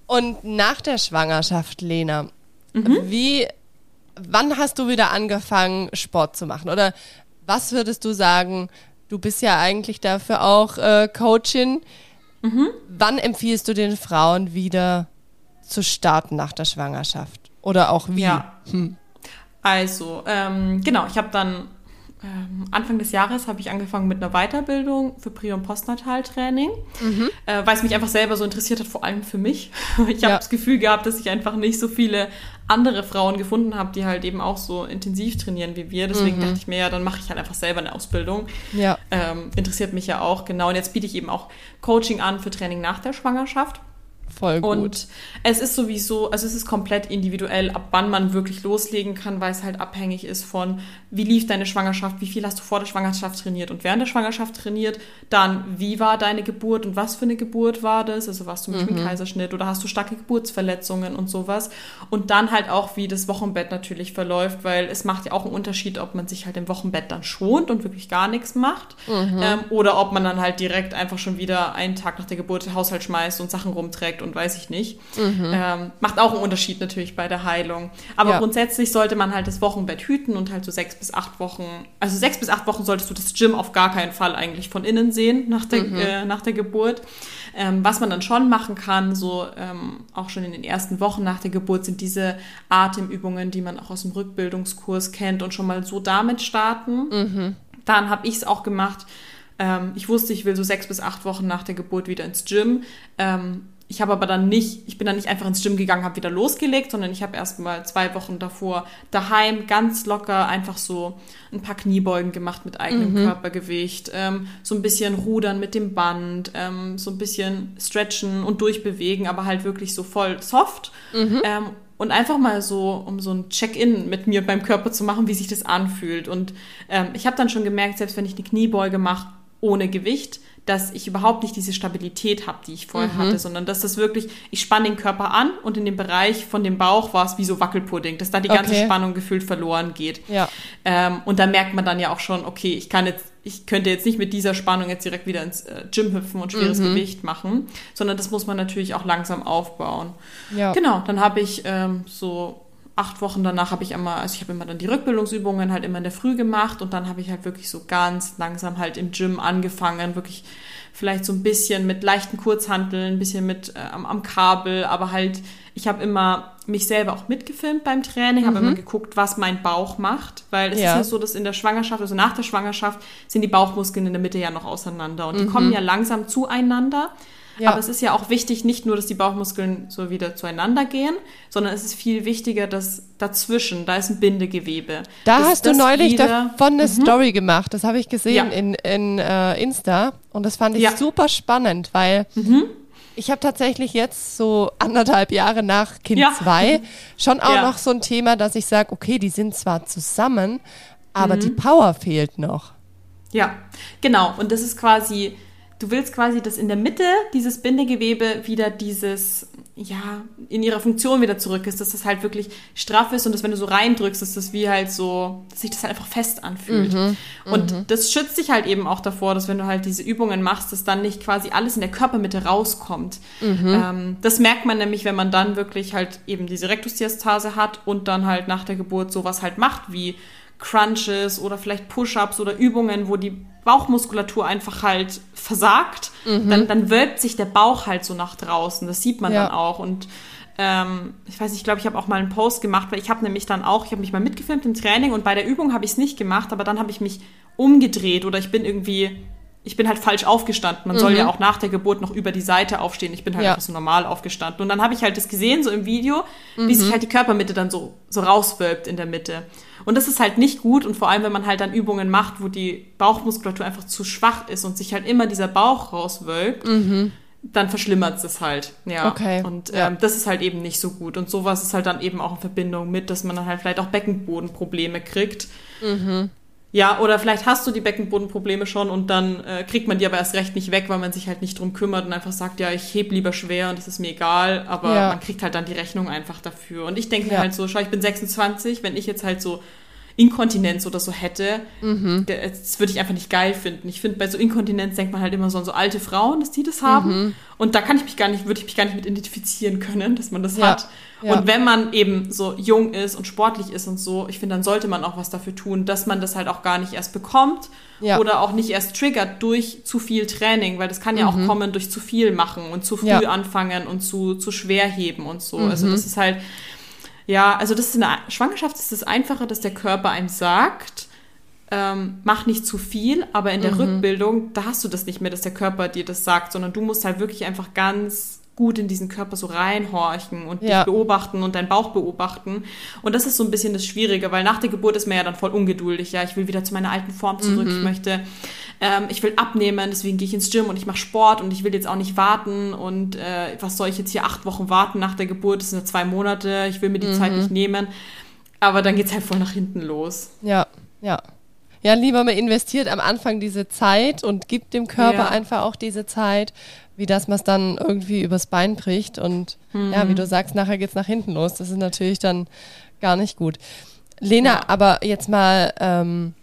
Und nach der Schwangerschaft, Lena, mhm. wie, wann hast du wieder angefangen, Sport zu machen? Oder was würdest du sagen, du bist ja eigentlich dafür auch äh, Coachin. Mhm. Wann empfiehlst du den Frauen wieder zu starten nach der Schwangerschaft? Oder auch wie? Ja. Hm. Also, ähm, genau, ich habe dann ähm, Anfang des Jahres habe ich angefangen mit einer Weiterbildung für Pri- und Postnataltraining, mhm. äh, weil es mich einfach selber so interessiert hat, vor allem für mich. Ich habe ja. das Gefühl gehabt, dass ich einfach nicht so viele andere Frauen gefunden habe, die halt eben auch so intensiv trainieren wie wir. Deswegen mhm. dachte ich mir, ja, dann mache ich halt einfach selber eine Ausbildung. Ja. Ähm, interessiert mich ja auch, genau. Und jetzt biete ich eben auch Coaching an für Training nach der Schwangerschaft. Voll gut. Und es ist sowieso, also es ist komplett individuell, ab wann man wirklich loslegen kann, weil es halt abhängig ist von, wie lief deine Schwangerschaft, wie viel hast du vor der Schwangerschaft trainiert und während der Schwangerschaft trainiert, dann wie war deine Geburt und was für eine Geburt war das, also warst du mit mhm. Kaiserschnitt oder hast du starke Geburtsverletzungen und sowas und dann halt auch, wie das Wochenbett natürlich verläuft, weil es macht ja auch einen Unterschied, ob man sich halt im Wochenbett dann schont und wirklich gar nichts macht mhm. ähm, oder ob man dann halt direkt einfach schon wieder einen Tag nach der Geburt den Haushalt schmeißt und Sachen rumträgt und weiß ich nicht. Mhm. Ähm, macht auch einen Unterschied natürlich bei der Heilung. Aber ja. grundsätzlich sollte man halt das Wochenbett hüten und halt so sechs bis acht Wochen, also sechs bis acht Wochen solltest du das Gym auf gar keinen Fall eigentlich von innen sehen nach der, mhm. äh, nach der Geburt. Ähm, was man dann schon machen kann, so ähm, auch schon in den ersten Wochen nach der Geburt, sind diese Atemübungen, die man auch aus dem Rückbildungskurs kennt und schon mal so damit starten. Mhm. Dann habe ich es auch gemacht. Ähm, ich wusste, ich will so sechs bis acht Wochen nach der Geburt wieder ins Gym. Ähm, ich habe aber dann nicht, ich bin dann nicht einfach ins Gym gegangen, habe wieder losgelegt, sondern ich habe erst mal zwei Wochen davor daheim ganz locker einfach so ein paar Kniebeugen gemacht mit eigenem mhm. Körpergewicht, ähm, so ein bisschen rudern mit dem Band, ähm, so ein bisschen stretchen und durchbewegen, aber halt wirklich so voll soft. Mhm. Ähm, und einfach mal so, um so ein Check-in mit mir beim Körper zu machen, wie sich das anfühlt. Und ähm, ich habe dann schon gemerkt, selbst wenn ich eine Kniebeuge mache ohne Gewicht, dass ich überhaupt nicht diese Stabilität habe, die ich vorher mhm. hatte, sondern dass das wirklich, ich spanne den Körper an und in dem Bereich von dem Bauch war es wie so Wackelpudding, dass da die ganze okay. Spannung gefühlt verloren geht. Ja. Ähm, und da merkt man dann ja auch schon, okay, ich kann jetzt, ich könnte jetzt nicht mit dieser Spannung jetzt direkt wieder ins äh, Gym hüpfen und schweres mhm. Gewicht machen, sondern das muss man natürlich auch langsam aufbauen. Ja. Genau, dann habe ich ähm, so acht Wochen danach habe ich immer, also ich habe immer dann die Rückbildungsübungen halt immer in der Früh gemacht und dann habe ich halt wirklich so ganz langsam halt im Gym angefangen, wirklich vielleicht so ein bisschen mit leichten Kurzhanteln, ein bisschen mit äh, am, am, Kabel, aber halt, ich habe immer mich selber auch mitgefilmt beim Training, habe mhm. immer geguckt, was mein Bauch macht, weil es ja. ist ja so, dass in der Schwangerschaft, also nach der Schwangerschaft, sind die Bauchmuskeln in der Mitte ja noch auseinander und mhm. die kommen ja langsam zueinander. Ja. Aber es ist ja auch wichtig, nicht nur, dass die Bauchmuskeln so wieder zueinander gehen, sondern es ist viel wichtiger, dass dazwischen, da ist ein Bindegewebe. Da hast du neulich wieder, davon eine mhm. Story gemacht, das habe ich gesehen ja. in, in uh, Insta und das fand ich ja. super spannend, weil mhm. ich habe tatsächlich jetzt so anderthalb Jahre nach Kind 2 ja. schon auch noch so ein Thema, dass ich sage, okay, die sind zwar zusammen, aber mhm. die Power fehlt noch. Ja, genau. Und das ist quasi du willst quasi, dass in der Mitte dieses Bindegewebe wieder dieses, ja, in ihrer Funktion wieder zurück ist, dass das halt wirklich straff ist und dass wenn du so reindrückst, dass das wie halt so, dass sich das halt einfach fest anfühlt. Mhm, und mhm. das schützt dich halt eben auch davor, dass wenn du halt diese Übungen machst, dass dann nicht quasi alles in der Körpermitte rauskommt. Mhm. Ähm, das merkt man nämlich, wenn man dann wirklich halt eben diese Rektusdiastase hat und dann halt nach der Geburt sowas halt macht wie Crunches oder vielleicht Push-ups oder Übungen, wo die Bauchmuskulatur einfach halt versagt, mhm. dann, dann wölbt sich der Bauch halt so nach draußen. Das sieht man ja. dann auch. Und ähm, ich weiß nicht, ich glaube, ich habe auch mal einen Post gemacht, weil ich habe nämlich dann auch, ich habe mich mal mitgefilmt im Training und bei der Übung habe ich es nicht gemacht, aber dann habe ich mich umgedreht oder ich bin irgendwie ich bin halt falsch aufgestanden. Man mhm. soll ja mhm. auch nach der Geburt noch über die Seite aufstehen. Ich bin halt ja. einfach so normal aufgestanden. Und dann habe ich halt das gesehen, so im Video, mhm. wie sich halt die Körpermitte dann so, so rauswölbt in der Mitte. Und das ist halt nicht gut. Und vor allem, wenn man halt dann Übungen macht, wo die Bauchmuskulatur einfach zu schwach ist und sich halt immer dieser Bauch rauswölbt, mhm. dann verschlimmert es halt. Ja. Okay. Und ähm, ja. das ist halt eben nicht so gut. Und sowas ist halt dann eben auch in Verbindung mit, dass man dann halt vielleicht auch Beckenbodenprobleme kriegt. Mhm. Ja, oder vielleicht hast du die Beckenbodenprobleme schon und dann äh, kriegt man die aber erst recht nicht weg, weil man sich halt nicht drum kümmert und einfach sagt, ja, ich heb lieber schwer und das ist mir egal, aber ja. man kriegt halt dann die Rechnung einfach dafür. Und ich denke mir halt so, schau, ich bin 26, wenn ich jetzt halt so Inkontinenz oder so hätte, mhm. das würde ich einfach nicht geil finden. Ich finde, bei so Inkontinenz denkt man halt immer so an so alte Frauen, dass die das haben. Mhm. Und da kann ich mich gar nicht, würde ich mich gar nicht mit identifizieren können, dass man das ja. hat. Ja. Und wenn man eben so jung ist und sportlich ist und so, ich finde, dann sollte man auch was dafür tun, dass man das halt auch gar nicht erst bekommt ja. oder auch nicht erst triggert durch zu viel Training, weil das kann ja mhm. auch kommen durch zu viel machen und zu früh anfangen und zu, zu schwer heben und so. Also mhm. das ist halt, ja, also das ist in der Schwangerschaft ist es einfacher, dass der Körper einem sagt, ähm, mach nicht zu viel, aber in der mhm. Rückbildung, da hast du das nicht mehr, dass der Körper dir das sagt, sondern du musst halt wirklich einfach ganz gut in diesen Körper so reinhorchen und ja. dich beobachten und deinen Bauch beobachten. Und das ist so ein bisschen das Schwierige, weil nach der Geburt ist man ja dann voll ungeduldig. Ja, ich will wieder zu meiner alten Form zurück. Mhm. Ich möchte, ähm, ich will abnehmen, deswegen gehe ich ins Gym und ich mache Sport und ich will jetzt auch nicht warten. Und äh, was soll ich jetzt hier acht Wochen warten nach der Geburt? Das sind ja zwei Monate. Ich will mir die mhm. Zeit nicht nehmen. Aber dann geht es halt voll nach hinten los. Ja, ja. Ja, lieber man investiert am Anfang diese Zeit und gibt dem Körper ja. einfach auch diese Zeit, wie dass man es dann irgendwie übers Bein bricht und mhm. ja, wie du sagst, nachher geht es nach hinten los. Das ist natürlich dann gar nicht gut. Lena, ja. aber jetzt mal ähm,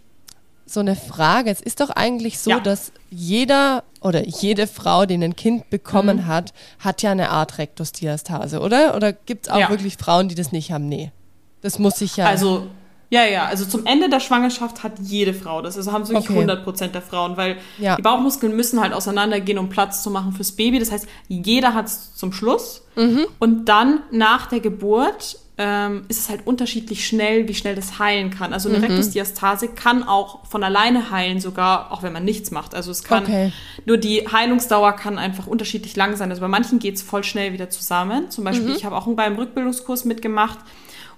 so eine Frage. Es ist doch eigentlich so, ja. dass jeder oder jede Frau, die ein Kind bekommen mhm. hat, hat ja eine Art Rektusdiastase, oder? Oder gibt es auch ja. wirklich Frauen, die das nicht haben? Nee. Das muss sich ja. Also Ja, ja, also zum Ende der Schwangerschaft hat jede Frau das. Also haben es wirklich Okay. 100% der Frauen, weil Ja. die Bauchmuskeln müssen halt auseinandergehen, um Platz zu machen fürs Baby. Das heißt, jeder hat es zum Schluss. Mhm. Und dann nach der Geburt ähm, ist es halt unterschiedlich schnell, wie schnell das heilen kann. Also Mhm. eine Rektusdiastase kann auch von alleine heilen, sogar auch wenn man nichts macht. Also es kann Okay. nur die Heilungsdauer kann einfach unterschiedlich lang sein. Also bei manchen geht es voll schnell wieder zusammen. Zum Beispiel, Mhm. ich habe auch beim Rückbildungskurs mitgemacht.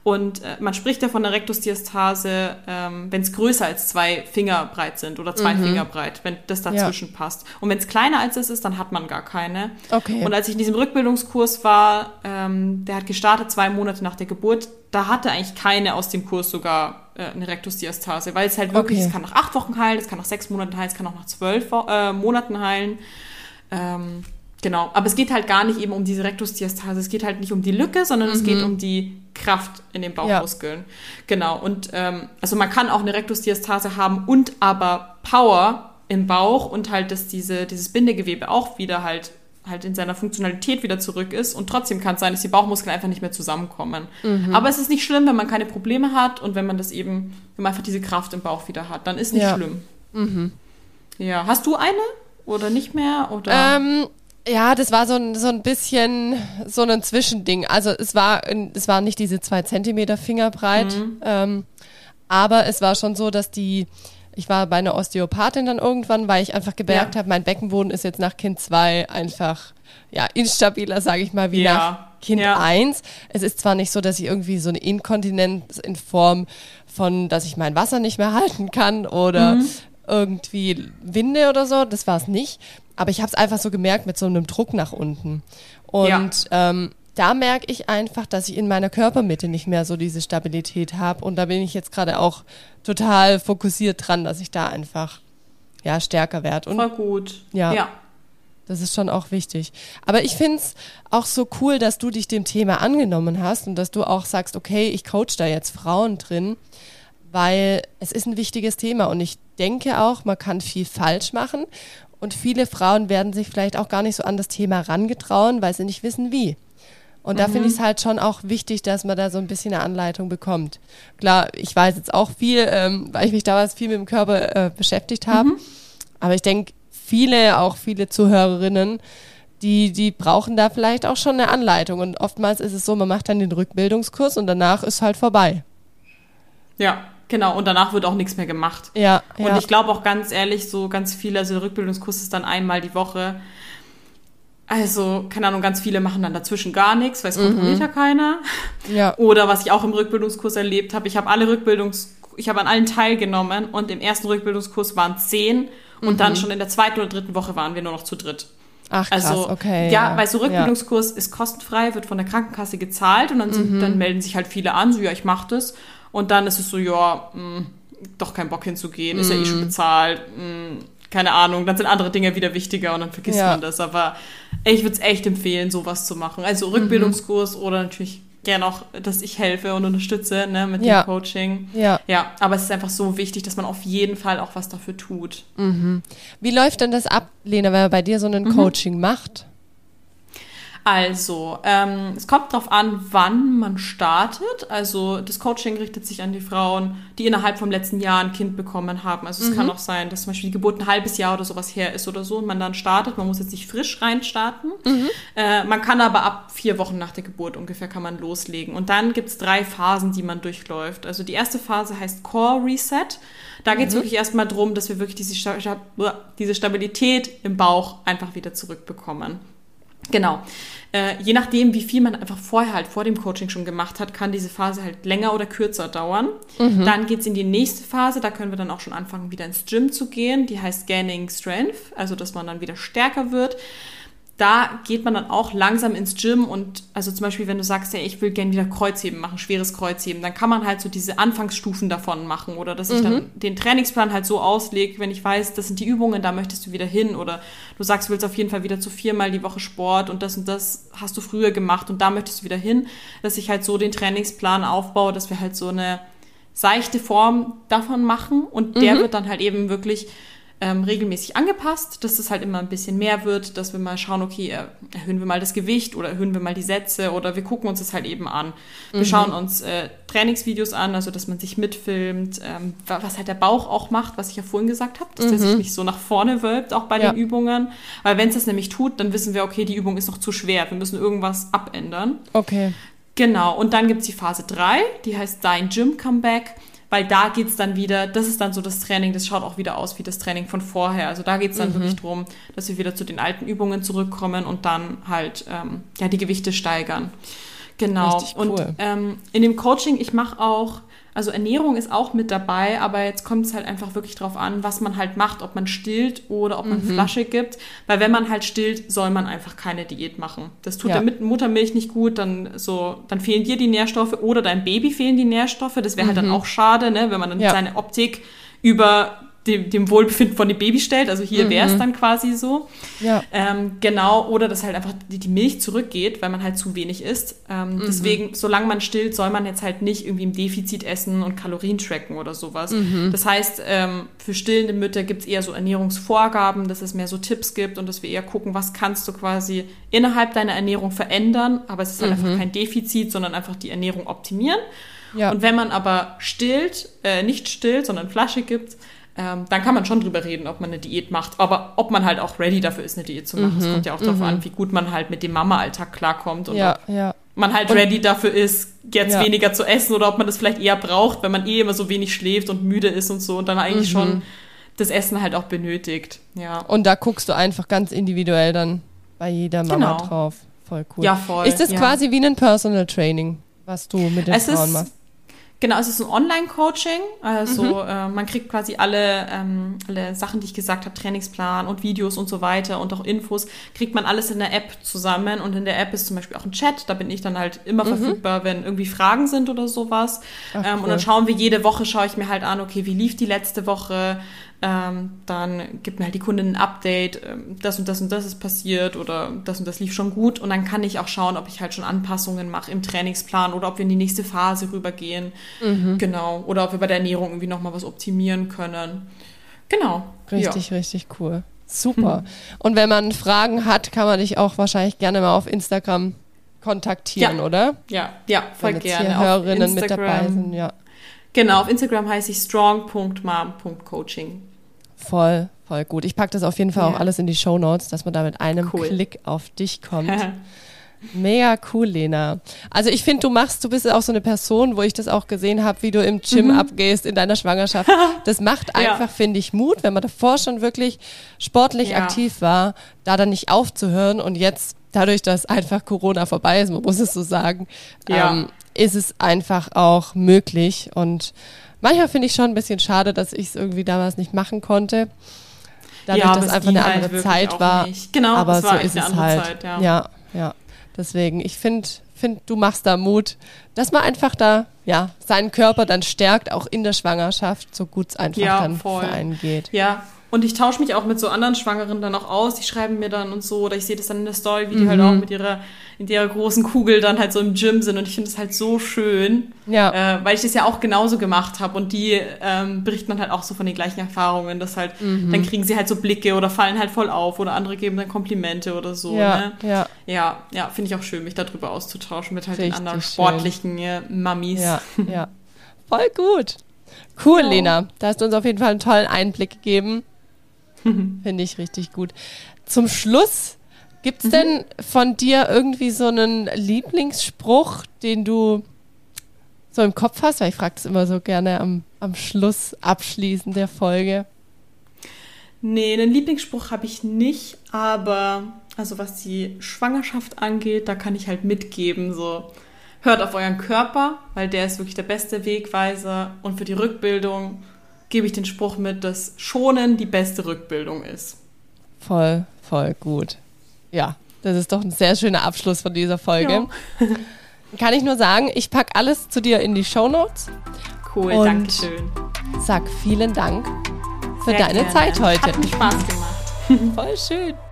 Und äh, man spricht ja von der Rektusdiastase, ähm, wenn es größer als zwei Finger breit sind oder zwei Finger breit, wenn das dazwischen passt. Und wenn es kleiner als es ist, dann hat man gar keine. Okay. Und als ich in diesem Rückbildungskurs war, ähm, der hat gestartet zwei Monate nach der Geburt, da hatte eigentlich keine aus dem Kurs sogar äh, eine Rektusdiastase, weil es halt wirklich, Okay. es kann nach acht Wochen heilen, es kann nach sechs Monaten heilen, es kann auch nach zwölf äh, Monaten heilen. Ähm, genau, aber es geht halt gar nicht eben um diese Rektusdiastase, es geht halt nicht um die Lücke, sondern es geht um die Kraft in den Bauchmuskeln. Genau, und ähm, also man kann auch eine Rektusdiastase haben und aber Power im Bauch und halt, dass diese, dieses Bindegewebe auch wieder halt halt in seiner Funktionalität wieder zurück ist und trotzdem kann es sein, dass die Bauchmuskeln einfach nicht mehr zusammenkommen. Aber es ist nicht schlimm, wenn man keine Probleme hat und wenn man das eben, wenn man einfach diese Kraft im Bauch wieder hat, dann ist nicht Ja. schlimm. Ja, hast du eine oder nicht mehr oder? Ähm, ja, das war so ein, so ein bisschen so ein Zwischending. Also es war, es waren nicht diese zwei Zentimeter Fingerbreit, ähm, aber es war schon so, dass die, ich war bei einer Osteopathin dann irgendwann, weil ich einfach gemerkt Ja. habe, mein Beckenboden ist jetzt nach Kind 2 einfach ja instabiler, sage ich mal, wie Ja. nach Kind Ja. 1. Es ist zwar nicht so, dass ich irgendwie so eine Inkontinenz in Form von, dass ich mein Wasser nicht mehr halten kann oder Mhm. irgendwie Winde oder so, das war es nicht. Aber ich habe es einfach so gemerkt mit so einem Druck nach unten. Und ähm, da merke ich einfach, dass ich in meiner Körpermitte nicht mehr so diese Stabilität habe. Und da bin ich jetzt gerade auch total fokussiert dran, dass ich da einfach ja stärker werde. Und Voll gut. Ja. ja. das ist schon auch wichtig. Aber ich find's auch so cool, dass du dich dem Thema angenommen hast und dass du auch sagst, okay, ich coach da jetzt Frauen drin, weil es ist ein wichtiges Thema und ich denke auch, man kann viel falsch machen und viele Frauen werden sich vielleicht auch gar nicht so an das Thema rangetrauen, weil sie nicht wissen, wie. Und da finde ich es halt schon auch wichtig, dass man da so ein bisschen eine Anleitung bekommt. Klar, ich weiß jetzt auch viel, ähm, weil ich mich damals viel mit dem Körper äh, beschäftigt habe. Aber ich denke, viele, auch viele Zuhörerinnen, die, die brauchen da vielleicht auch schon eine Anleitung. Und oftmals ist es so, man macht dann den Rückbildungskurs und danach ist halt vorbei. Ja, genau. Und danach wird auch nichts mehr gemacht. Ja, Und ja. ich glaube auch ganz ehrlich, so ganz viele, also der Rückbildungskurs ist dann einmal die Woche. Also, keine Ahnung, ganz viele machen dann dazwischen gar nichts, weil es kontrolliert ja keiner. ja. Oder was ich auch im Rückbildungskurs erlebt habe, ich habe alle Rückbildungs, ich habe an allen teilgenommen und im ersten Rückbildungskurs waren zehn und dann schon in der zweiten oder dritten Woche waren wir nur noch zu dritt. Ach krass, Also, okay. ja, weil so Ja. Rückbildungskurs ist kostenfrei, wird von der Krankenkasse gezahlt und dann, sind, Mhm. dann melden sich halt viele an, so ja, ich mach das. Und dann ist es so, ja, mh, doch kein Bock hinzugehen, ist ja eh Mhm. schon bezahlt, mh, keine Ahnung, dann sind andere Dinge wieder wichtiger und dann vergisst Ja. man das. Aber ich würde es echt empfehlen, sowas zu machen. Also Rückbildungskurs oder natürlich gerne auch, dass ich helfe und unterstütze ne, mit Ja. dem Coaching. Ja. Ja, aber es ist einfach so wichtig, dass man auf jeden Fall auch was dafür tut. Wie läuft denn das ab, Lena, wenn man bei dir so ein Mhm. Coaching macht? Also, ähm, es kommt darauf an, wann man startet. Also, das Coaching richtet sich an die Frauen, die innerhalb vom letzten Jahr ein Kind bekommen haben. Also, es kann auch sein, dass zum Beispiel die Geburt ein halbes Jahr oder sowas her ist oder so und man dann startet. Man muss jetzt nicht frisch reinstarten. Äh, man kann aber ab vier Wochen nach der Geburt ungefähr kann man loslegen. Und dann gibt's drei Phasen, die man durchläuft. Also, die erste Phase heißt Core Reset. Da geht's wirklich erstmal drum, dass wir wirklich diese, diese Stabilität im Bauch einfach wieder zurückbekommen. Genau. Äh, je nachdem, wie viel man einfach vorher halt vor dem Coaching schon gemacht hat, kann diese Phase halt länger oder kürzer dauern. Dann geht's in die nächste Phase, da können wir dann auch schon anfangen, wieder ins Gym zu gehen. Die heißt Gaining Strength, also dass man dann wieder stärker wird. Da geht man dann auch langsam ins Gym und also zum Beispiel, wenn du sagst, ja, ich will gerne wieder Kreuzheben machen, schweres Kreuzheben, dann kann man halt so diese Anfangsstufen davon machen oder dass ich dann den Trainingsplan halt so auslege, wenn ich weiß, das sind die Übungen, da möchtest du wieder hin oder du sagst, du willst auf jeden Fall wieder zu viermal die Woche Sport und das und das hast du früher gemacht und da möchtest du wieder hin, dass ich halt so den Trainingsplan aufbaue, dass wir halt so eine seichte Form davon machen und der wird dann halt eben wirklich ähm, regelmäßig angepasst, dass es halt immer ein bisschen mehr wird, dass wir mal schauen, okay, erhöhen wir mal das Gewicht oder erhöhen wir mal die Sätze oder wir gucken uns das halt eben an. Wir mhm. schauen uns äh, Trainingsvideos an, also dass man sich mitfilmt, ähm, was halt der Bauch auch macht, was ich ja vorhin gesagt habe, dass mhm. der sich nicht so nach vorne wölbt, auch bei ja. den Übungen. Weil wenn es das nämlich tut, dann wissen wir, okay, die Übung ist noch zu schwer, wir müssen irgendwas abändern. Okay. Genau, und dann gibt es die Phase 3, die heißt Dein Gym Comeback weil da geht's dann wieder, das ist dann so das Training, das schaut auch wieder aus wie das Training von vorher. Also da geht's dann mhm. wirklich drum, dass wir wieder zu den alten Übungen zurückkommen und dann halt ähm, ja, die Gewichte steigern. Genau. Cool. Und ähm, in dem Coaching, ich mache auch also Ernährung ist auch mit dabei, aber jetzt kommt es halt einfach wirklich drauf an, was man halt macht, ob man stillt oder ob man mhm. Flasche gibt. Weil wenn man halt stillt, soll man einfach keine Diät machen. Das tut ja. der Muttermilch nicht gut, dann so, dann fehlen dir die Nährstoffe oder deinem Baby fehlen die Nährstoffe. Das wäre mhm. halt dann mhm. auch schade, ne, wenn man dann ja. seine Optik über dem, dem Wohlbefinden von dem Baby stellt. Also hier mhm. wäre es dann quasi so. Ja. Ähm, genau, oder dass halt einfach die, die, Milch zurückgeht, weil man halt zu wenig isst. Ähm, mhm. Deswegen, solange man stillt, soll man jetzt halt nicht irgendwie im Defizit essen und Kalorien tracken oder sowas. Mhm. Das heißt, ähm, für stillende Mütter gibt es eher so Ernährungsvorgaben, dass es mehr so Tipps gibt und dass wir eher gucken, was kannst du quasi innerhalb deiner Ernährung verändern. Aber es ist halt einfach mhm. kein Defizit, sondern einfach die Ernährung optimieren. Ja. Und wenn man aber stillt, äh, nicht stillt, sondern Flasche gibt, ähm, dann kann man schon drüber reden, ob man eine Diät macht. Aber ob man halt auch ready dafür ist, eine Diät zu machen. Es mhm, kommt ja auch darauf mhm. an, wie gut man halt mit dem Mama-Alltag klarkommt und ja, ob ja. man halt und, ready dafür ist, jetzt ja. weniger zu essen oder ob man das vielleicht eher braucht, wenn man eh immer so wenig schläft und müde ist und so und dann eigentlich mhm. schon das Essen halt auch benötigt. Ja. Und da guckst du einfach ganz individuell dann bei jeder Mama genau. drauf. Voll cool. Ja, voll. Ist das quasi wie ein Personal Training, was du mit den es Frauen machst? Genau, es ist ein Online-Coaching. Also mhm. äh, man kriegt quasi alle, ähm, alle Sachen, die ich gesagt habe, Trainingsplan und Videos und so weiter und auch Infos, kriegt man alles in der App zusammen. Und in der App ist zum Beispiel auch ein Chat. Da bin ich dann halt immer mhm. verfügbar, wenn irgendwie Fragen sind oder sowas. Ach, ähm, cool. Und dann schauen wir jede Woche, schaue ich mir halt an, okay, wie lief die letzte Woche? Ähm, dann gibt mir halt die Kundin ein Update, ähm, das und das und das ist passiert oder das und das lief schon gut und dann kann ich auch schauen, ob ich halt schon Anpassungen mache im Trainingsplan oder ob wir in die nächste Phase rübergehen. Mhm. Genau. Oder ob wir bei der Ernährung irgendwie nochmal was optimieren können. Genau. Richtig, ja. richtig cool. Super. Und wenn man Fragen hat, kann man dich auch wahrscheinlich gerne mal auf Instagram kontaktieren, ja. oder? Ja, ja, voll wenn gerne. Hier Hörerinnen mit dabei sind, ja. Genau, auf Instagram heiße ich strong.mom.coaching. Voll, voll gut. Ich packe das auf jeden Fall ja. auch alles in die Show Notes, dass man da mit einem cool. Klick auf dich kommt. Mega cool, Lena. Also ich finde, du machst, du bist auch so eine Person, wo ich das auch gesehen habe, wie du im Gym mhm. abgehst in deiner Schwangerschaft. Das macht einfach, ja. finde ich, Mut, wenn man davor schon wirklich sportlich ja. aktiv war, da dann nicht aufzuhören und jetzt dadurch, dass einfach Corona vorbei ist, man muss es so sagen, ja. ähm, ist es einfach auch möglich und manchmal finde ich schon ein bisschen schade, dass ich es irgendwie damals nicht machen konnte. Dadurch, ja, dass einfach eine halt andere Zeit war. Nicht. Genau, aber so ist es halt. Zeit, ja. ja, ja. Deswegen, ich finde, find, du machst da Mut, dass man einfach da, ja, seinen Körper dann stärkt, auch in der Schwangerschaft, so gut es einfach ja, dann voll. für einen geht. Ja, und ich tausche mich auch mit so anderen Schwangeren dann auch aus. Die schreiben mir dann und so, oder ich sehe das dann in der Story, wie die halt mhm. halt auch mit ihrer, in ihrer großen Kugel dann halt so im Gym sind. Und ich finde das halt so schön, ja. äh, weil ich das ja auch genauso gemacht habe. Und die ähm, berichten dann halt auch so von den gleichen Erfahrungen, dass halt, mhm. dann kriegen sie halt so Blicke oder fallen halt voll auf oder andere geben dann Komplimente oder so. Ja, ne? ja. Ja, ja finde ich auch schön, mich darüber auszutauschen mit halt Richtig den anderen sportlichen äh, Mamis. Ja, ja. Voll gut. Cool, ja. Lena. Da hast du uns auf jeden Fall einen tollen Einblick gegeben. Finde ich richtig gut. Zum Schluss, gibt es mhm. denn von dir irgendwie so einen Lieblingsspruch, den du so im Kopf hast? Weil ich frage das immer so gerne am, am Schluss abschließend der Folge. Nee, einen Lieblingsspruch habe ich nicht, aber also was die Schwangerschaft angeht, da kann ich halt mitgeben, so hört auf euren Körper, weil der ist wirklich der beste Wegweiser und für die Rückbildung gebe ich den Spruch mit, dass Schonen die beste Rückbildung ist. Voll, voll gut. Ja, das ist doch ein sehr schöner Abschluss von dieser Folge. Ja. Kann ich nur sagen, ich packe alles zu dir in die Show Notes. Cool, danke schön. Sag vielen Dank für sehr deine gerne. Zeit heute. Hat mir Spaß gemacht. Voll schön.